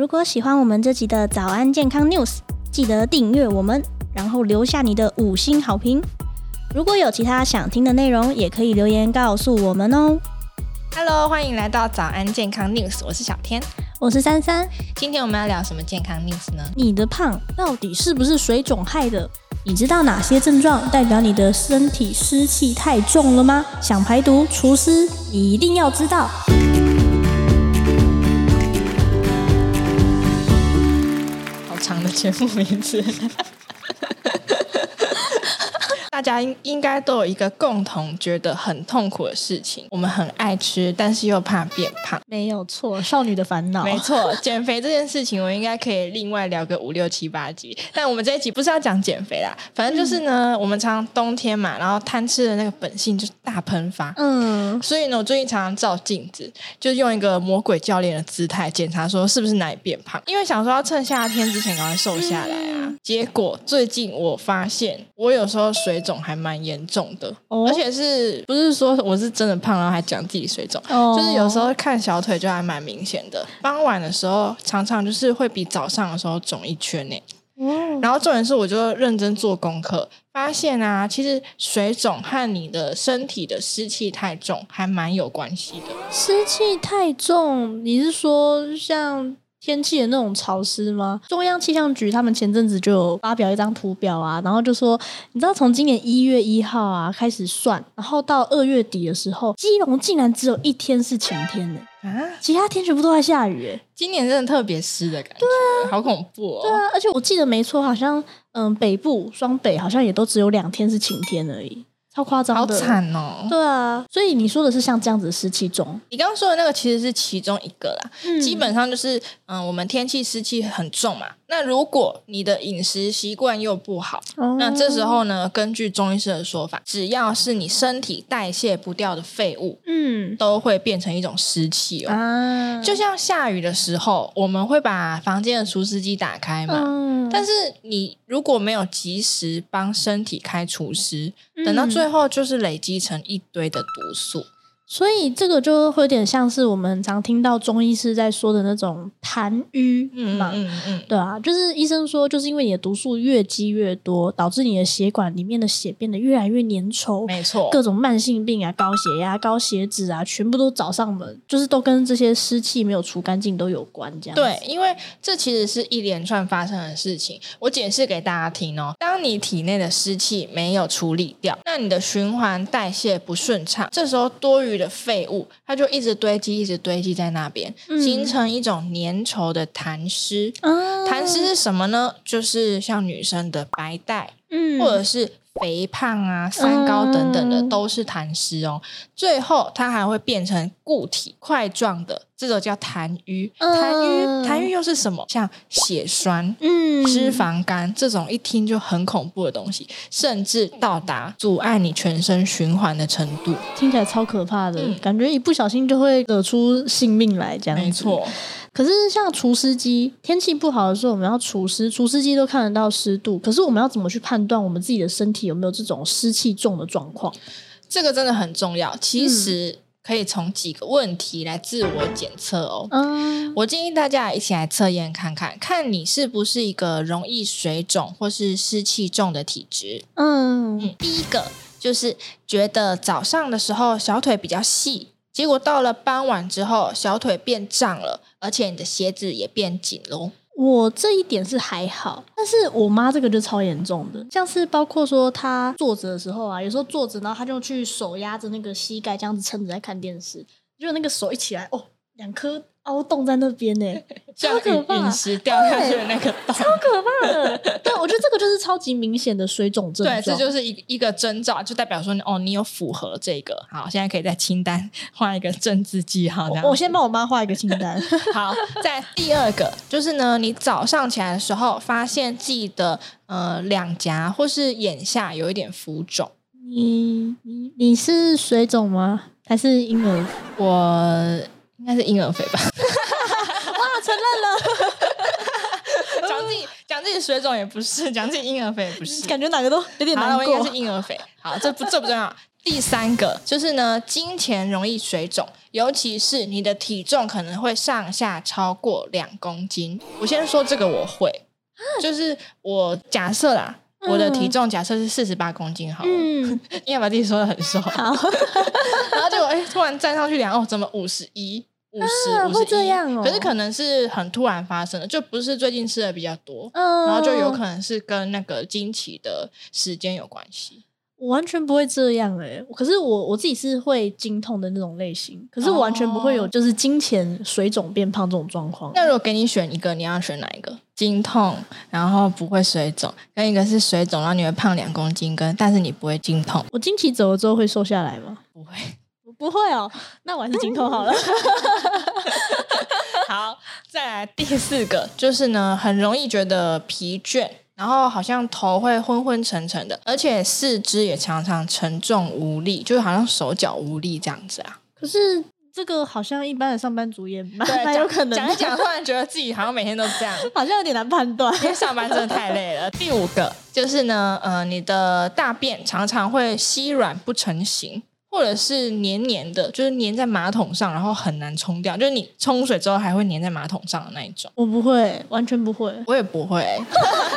如果喜欢我们这集的早安健康 News，记得订阅我们，然后留下你的五星好评。如果有其他想听的内容，也可以留言告诉我们哦。Hello，欢迎来到早安健康 News，我是小天，我是珊珊。今天我们要聊什么健康 News 呢？你的胖到底是不是水肿害的？你知道哪些症状代表你的身体湿气太重了吗？想排毒除湿，你一定要知道。全部名字。大家应应该都有一个共同觉得很痛苦的事情，我们很爱吃，但是又怕变胖。没有错，少女的烦恼。没错，减肥这件事情，我应该可以另外聊个五六七八集。但我们这一集不是要讲减肥啦，反正就是呢，嗯、我们常常冬天嘛，然后贪吃的那个本性就是大喷发。嗯，所以呢，我最近常常照镜子，就用一个魔鬼教练的姿态检查，说是不是哪里变胖，因为想说要趁夏天之前赶快瘦下来啊。嗯、结果最近我发现，我有时候水肿。还蛮严重的，哦、而且是不是说我是真的胖，然后还讲自己水肿？哦、就是有时候看小腿就还蛮明显的。傍晚的时候，常常就是会比早上的时候肿一圈呢。哦、然后重点是，我就认真做功课，发现啊，其实水肿和你的身体的湿气太重还蛮有关系的。湿气太重，你是说像？天气的那种潮湿吗？中央气象局他们前阵子就有发表一张图表啊，然后就说，你知道从今年一月一号啊开始算，然后到二月底的时候，基隆竟然只有一天是晴天呢，啊，其他天全部都在下雨，哎，今年真的特别湿的感觉，对啊，好恐怖哦，对啊，而且我记得没错，好像嗯北部双北好像也都只有两天是晴天而已。超夸张的，好惨哦！对啊，所以你说的是像这样子的湿气重，你刚刚说的那个其实是其中一个啦。嗯、基本上就是，嗯，我们天气湿气很重嘛。那如果你的饮食习惯又不好，哦、那这时候呢，根据中医师的说法，只要是你身体代谢不掉的废物，嗯，都会变成一种湿气哦。啊、就像下雨的时候，我们会把房间的除湿机打开嘛，嗯、但是你如果没有及时帮身体开除湿，等到最最后就是累积成一堆的毒素。所以这个就会有点像是我们常听到中医师在说的那种痰瘀嘛，嗯嗯嗯，对啊，就是医生说，就是因为你的毒素越积越多，导致你的血管里面的血变得越来越粘稠，没错，各种慢性病啊、高血压、高血脂啊，全部都找上门，就是都跟这些湿气没有除干净都有关，这样。对，因为这其实是一连串发生的事情。我解释给大家听哦，当你体内的湿气没有处理掉，那你的循环代谢不顺畅，这时候多余的废物，它就一直堆积，一直堆积在那边，嗯、形成一种粘稠的痰湿。嗯、痰湿是什么呢？就是像女生的白带，嗯、或者是肥胖啊、三高等等的，都是痰湿哦。最后，它还会变成固体块状的。这种叫痰瘀，痰瘀，痰瘀又是什么？像血栓、嗯、脂肪肝这种一听就很恐怖的东西，甚至到达阻碍你全身循环的程度，听起来超可怕的，嗯、感觉一不小心就会惹出性命来，这样子。没错。可是像除湿机，天气不好的时候，我们要除湿，除湿机都看得到湿度，可是我们要怎么去判断我们自己的身体有没有这种湿气重的状况？这个真的很重要。其实、嗯。可以从几个问题来自我检测哦。嗯，我建议大家一起来测验看看，看你是不是一个容易水肿或是湿气重的体质。嗯，嗯，第一个就是觉得早上的时候小腿比较细，结果到了傍晚之后小腿变胀了，而且你的鞋子也变紧喽。我这一点是还好，但是我妈这个就超严重的，像是包括说她坐着的时候啊，有时候坐着，然后她就去手压着那个膝盖，这样子撑着在看电视，就那个手一起来，哦，两颗。凹洞在那边呢，超可怕！陨石掉下去的那个洞，超可怕的。对，我觉得这个就是超级明显的水肿症。对，这就是一一个征兆，就代表说哦，你有符合这个。好，现在可以在清单画一个政治记号。我先帮我妈画一个清单。好，在第二个就是呢，你早上起来的时候，发现自己的呃两颊或是眼下有一点浮肿。你你你是水肿吗？还是婴儿？我。应该是婴儿肥吧？哇，承认了！讲自己讲自己水肿也不是，讲自己婴儿肥也不是，感觉哪个都有点难过。应该是婴儿肥。好，这不这不重要。第三个就是呢，金钱容易水肿，尤其是你的体重可能会上下超过两公斤。我先说这个我会，就是我假设啦，我的体重假设是四十八公斤好了，嗯，因为把自己说的很瘦，好，然后结果哎，突然站上去量，哦，怎么五十一？五十五十一，可是可能是很突然发生的，就不是最近吃的比较多，嗯，然后就有可能是跟那个经期的时间有关系。我完全不会这样诶、欸，可是我我自己是会经痛的那种类型，可是我完全不会有就是金钱水肿变胖这种状况。那如果给你选一个，你要选哪一个？经痛，然后不会水肿，跟一个是水肿，然后你会胖两公斤，跟但是你不会经痛。我经期走了之后会瘦下来吗？不会。不会哦，那我还是经痛好了。好，再来第四个，就是呢，很容易觉得疲倦，然后好像头会昏昏沉沉的，而且四肢也常常沉重无力，就是好像手脚无力这样子啊。可是这个好像一般的上班族也蛮蛮有可能讲一讲，突然觉得自己好像每天都这样，好像有点难判断，因为上班真的太累了。第五个就是呢，呃，你的大便常常会稀软不成形。或者是黏黏的，就是黏在马桶上，然后很难冲掉。就是你冲水之后还会黏在马桶上的那一种。我不会，完全不会。我也不会。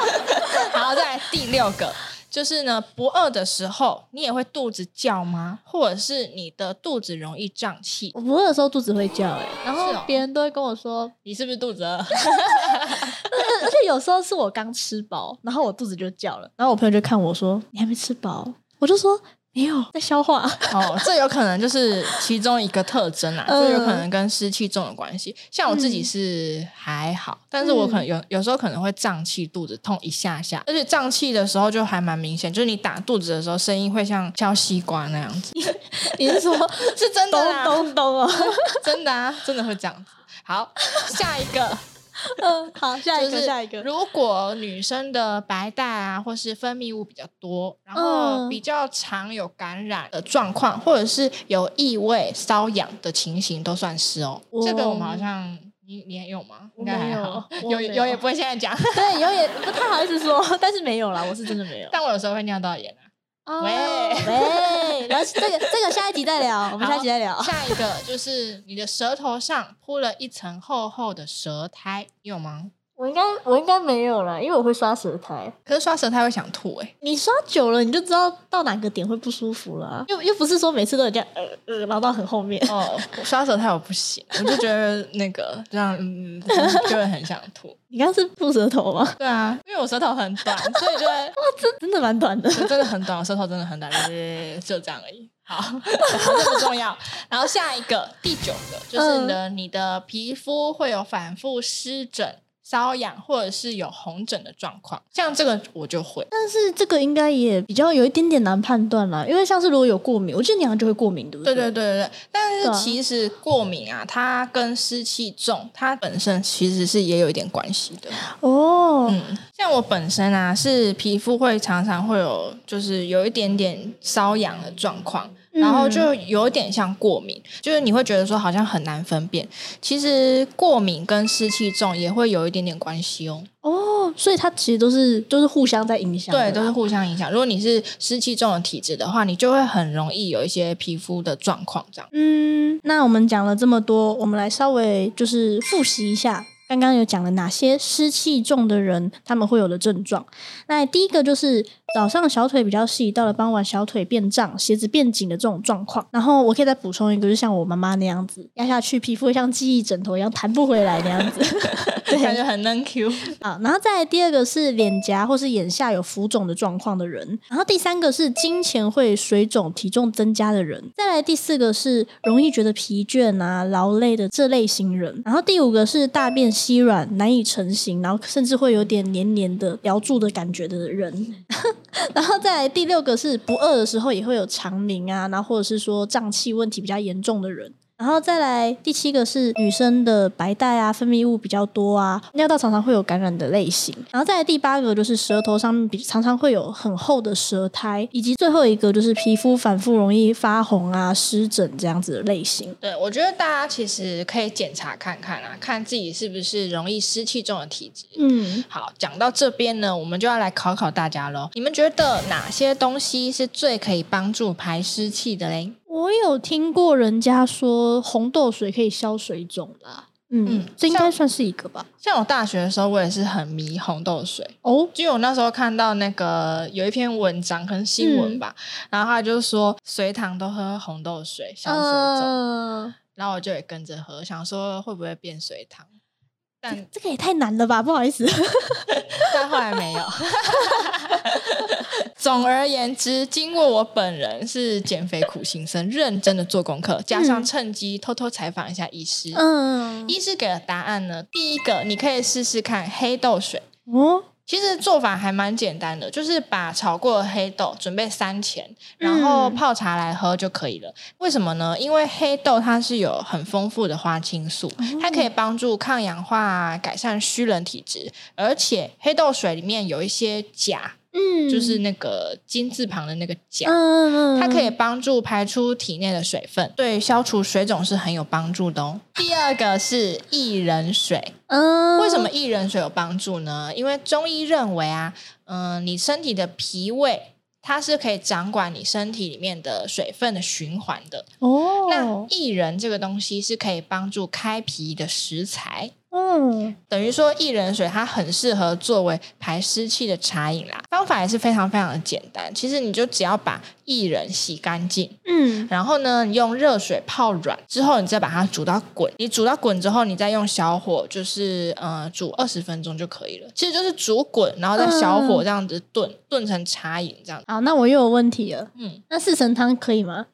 好，再来第六个，就是呢，不饿的时候，你也会肚子叫吗？或者是你的肚子容易胀气？我不饿的时候肚子会叫，哎，然后别人都会跟我说，哦、你是不是肚子饿？而且有时候是我刚吃饱，然后我肚子就叫了，然后我朋友就看我说，你还没吃饱？我就说。没有在消化哦，这有可能就是其中一个特征啊，这、嗯、有可能跟湿气重有关系。像我自己是还好，嗯、但是我可能有有时候可能会胀气，肚子痛一下下，而且胀气的时候就还蛮明显，就是你打肚子的时候，声音会像敲西瓜那样子。你是说，是真的啊？咚咚咚啊，真的啊，真的会这样子。好，下一个。嗯，好，下一个，下一个。如果女生的白带啊，或是分泌物比较多，然后比较常有感染的状况，或者是有异味、瘙痒的情形，都算是哦。这个我们好像你你还有吗？应该还好，有有也不会现在讲，对，有也不太好意思说，但是没有啦，我是真的没有。但我有时候会尿道炎啊。Oh, 喂喂，然后这个这个下一集再聊，我们下一集再聊。下一个就是你的舌头上铺了一层厚厚的舌苔，你有吗？我应该我应该没有了，因为我会刷舌苔。可是刷舌苔会想吐哎、欸。你刷久了，你就知道到哪个点会不舒服了、啊。又又不是说每次都有这样呃呃，然后到很后面。哦，我刷舌苔我不行，我就觉得那个这样嗯，就会很想吐。你刚刚是吐舌头吗？对啊，因为我舌头很短，所以就会哇，真真的蛮短的，真的很短，我舌头真的很短，就是就这样而已。好，好，这不重要。然后下一个第九个就是你的、嗯、你的皮肤会有反复湿疹。瘙痒或者是有红疹的状况，像这个我就会，但是这个应该也比较有一点点难判断啦，因为像是如果有过敏，我觉得你好像就会过敏，对不对？对对对对对。但是其实过敏啊，它跟湿气重，它本身其实是也有一点关系的哦。嗯，像我本身啊，是皮肤会常常会有，就是有一点点瘙痒的状况。然后就有点像过敏，嗯，就是你会觉得说好像很难分辨。其实过敏跟湿气重也会有一点点关系哦。哦，所以它其实都是都是互相在影响。对，都是互相影响。如果你是湿气重的体质的话，你就会很容易有一些皮肤的状况这样。嗯，那我们讲了这么多，我们来稍微就是复习一下。刚刚有讲了哪些湿气重的人他们会有的症状？那第一个就是早上小腿比较细，到了傍晚小腿变胀、鞋子变紧的这种状况。然后我可以再补充一个，就像我妈妈那样子，压下去皮肤会像记忆枕头一样弹不回来那样子，感觉很能 Q 啊。然后再来第二个是脸颊或是眼下有浮肿的状况的人。然后第三个是经前会水肿、体重增加的人。再来第四个是容易觉得疲倦啊、劳累的这类型人。然后第五个是大便稀软难以成型，然后甚至会有点黏黏的胶住的感觉的人，然后再来第六个是不饿的时候也会有肠鸣啊，然后或者是说胀气问题比较严重的人。然后再来第七个是女生的白带啊，分泌物比较多啊，尿道常常会有感染的类型。然后再来第八个就是舌头上面比常常会有很厚的舌苔，以及最后一个就是皮肤反复容易发红啊、湿疹这样子的类型。对，我觉得大家其实可以检查看看啊，看自己是不是容易湿气重的体质。嗯，好，讲到这边呢，我们就要来考考大家喽。你们觉得哪些东西是最可以帮助排湿气的嘞？我有听过人家说红豆水可以消水肿啦，嗯，嗯，这应该算是一个吧。像我大学的时候，我也是很迷红豆水哦，就我那时候看到那个有一篇文章，可能新闻吧，嗯、然后他就说随堂都喝红豆水消水肿，呃、然后我就也跟着喝，想说会不会变随堂。但这个也太难了吧，不好意思，但后来没有。总而言之，经过我本人是减肥苦行僧，认真的做功课，加上趁机偷偷采访一下医师。嗯，医师给的答案呢，第一个你可以试试看黑豆水。哦。其实做法还蛮简单的，就是把炒过的黑豆准备三钱，然后泡茶来喝就可以了。嗯、为什么呢？因为黑豆它是有很丰富的花青素，它可以帮助抗氧化、改善虚冷体质，而且黑豆水里面有一些钾。嗯，就是那个金字旁的那个钾，嗯，它可以帮助排出体内的水分，对消除水肿是很有帮助的哦。第二个是薏仁水，嗯，为什么薏仁水有帮助呢？因为中医认为啊，嗯、呃，你身体的脾胃它是可以掌管你身体里面的水分的循环的哦。那薏仁这个东西是可以帮助开脾的食材。嗯，等于说薏仁水它很适合作为排湿气的茶饮啦，方法也是非常非常的简单。其实你就只要把薏仁洗干净，嗯，然后呢，你用热水泡软之后，你再把它煮到滚。你煮到滚之后，你再用小火，就是呃煮二十分钟就可以了。其实就是煮滚，然后再小火这样子炖，炖成茶饮这样。好，那我又有问题了，嗯，那四神汤可以吗？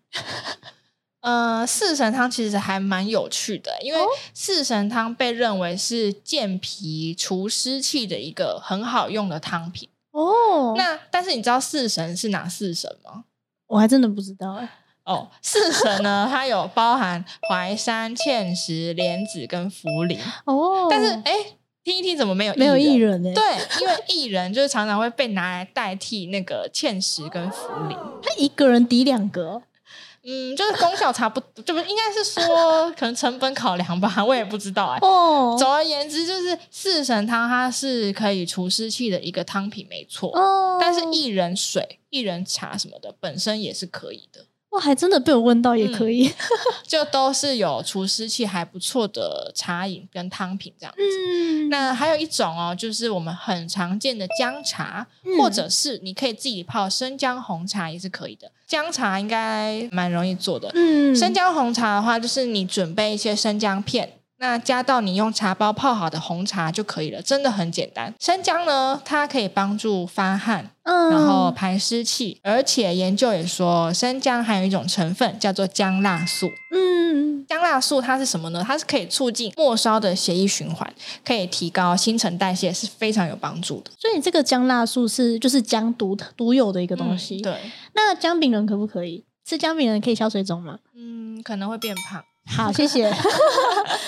呃，四神汤其实还蛮有趣的，因为四神汤被认为是健脾除湿气的一个很好用的汤品哦。那但是你知道四神是哪四神吗？我还真的不知道哎。哦，四神呢，它有包含淮山、芡实、莲子跟茯苓哦。但是哎，听一听怎么没有没有薏仁呢？对，因为薏仁就是常常会被拿来代替那个芡实跟茯苓，他一个人抵两个。嗯，就是功效差不多，就不应该是说 可能成本考量吧，我也不知道哎、欸。哦，总而言之，就是四神汤它是可以除湿气的一个汤品，没错。哦，但是薏仁水、薏仁茶什么的本身也是可以的。哇，还真的被我问到，也可以，嗯、就都是有除湿器还不错的茶饮跟汤品这样子。嗯，那还有一种哦，就是我们很常见的姜茶，嗯、或者是你可以自己泡生姜红茶也是可以的。姜茶应该蛮容易做的。嗯，生姜红茶的话，就是你准备一些生姜片。那加到你用茶包泡好的红茶就可以了，真的很简单。生姜呢，它可以帮助发汗，嗯，然后排湿气，而且研究也说，生姜含有一种成分叫做姜辣素。嗯，姜辣素它是什么呢？它是可以促进末梢的血液循环，可以提高新陈代谢，是非常有帮助的。所以这个姜辣素是就是姜独独有的一个东西。嗯、对，那姜饼人可不可以吃姜饼人可以消水肿吗？嗯，可能会变胖。好，谢谢。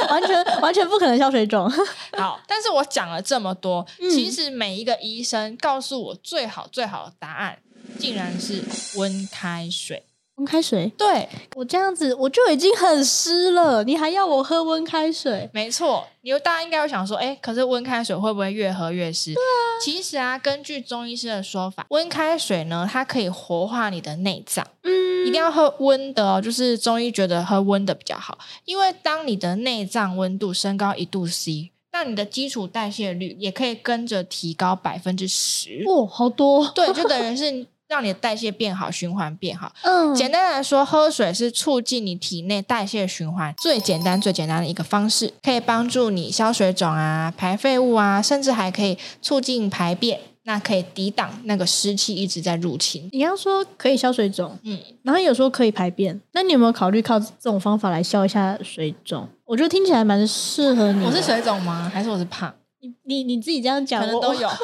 完全完全不可能消水肿。好，但是我讲了这么多，嗯、其实每一个医生告诉我最好最好的答案，竟然是温开水。温开水，对，我这样子我就已经很湿了，你还要我喝温开水？没错，你大家应该会想说，哎，可是温开水会不会越喝越湿？对啊，其实啊，根据中医师的说法，温开水呢，它可以活化你的内脏。嗯，一定要喝温的哦，就是中医觉得喝温的比较好，因为当你的内脏温度升高一度 C，那你的基础代谢率也可以跟着提高百分之十。哦，好多，对，就等于是。让你的代谢变好，循环变好。嗯，简单来说，喝水是促进你体内代谢循环最简单、最简单的一个方式，可以帮助你消水肿啊、排废物啊，甚至还可以促进排便，那可以抵挡那个湿气一直在入侵。你要说可以消水肿，嗯，然后有时候可以排便，那你有没有考虑靠这种方法来消一下水肿？我觉得听起来蛮适合你。我是水肿吗？还是我是胖？你你你自己这样讲，可能都有。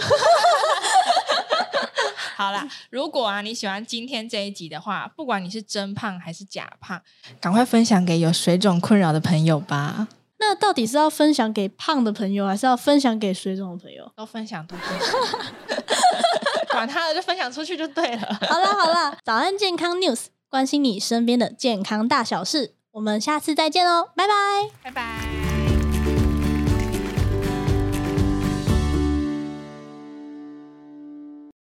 好啦，如果啊你喜欢今天这一集的话，不管你是真胖还是假胖，赶快分享给有水肿困扰的朋友吧。那到底是要分享给胖的朋友，还是要分享给水肿的朋友？都分享，都分享。管他的，就分享出去就对了。好了好了，早安健康 News，关心你身边的健康大小事。我们下次再见喽，拜拜，拜拜。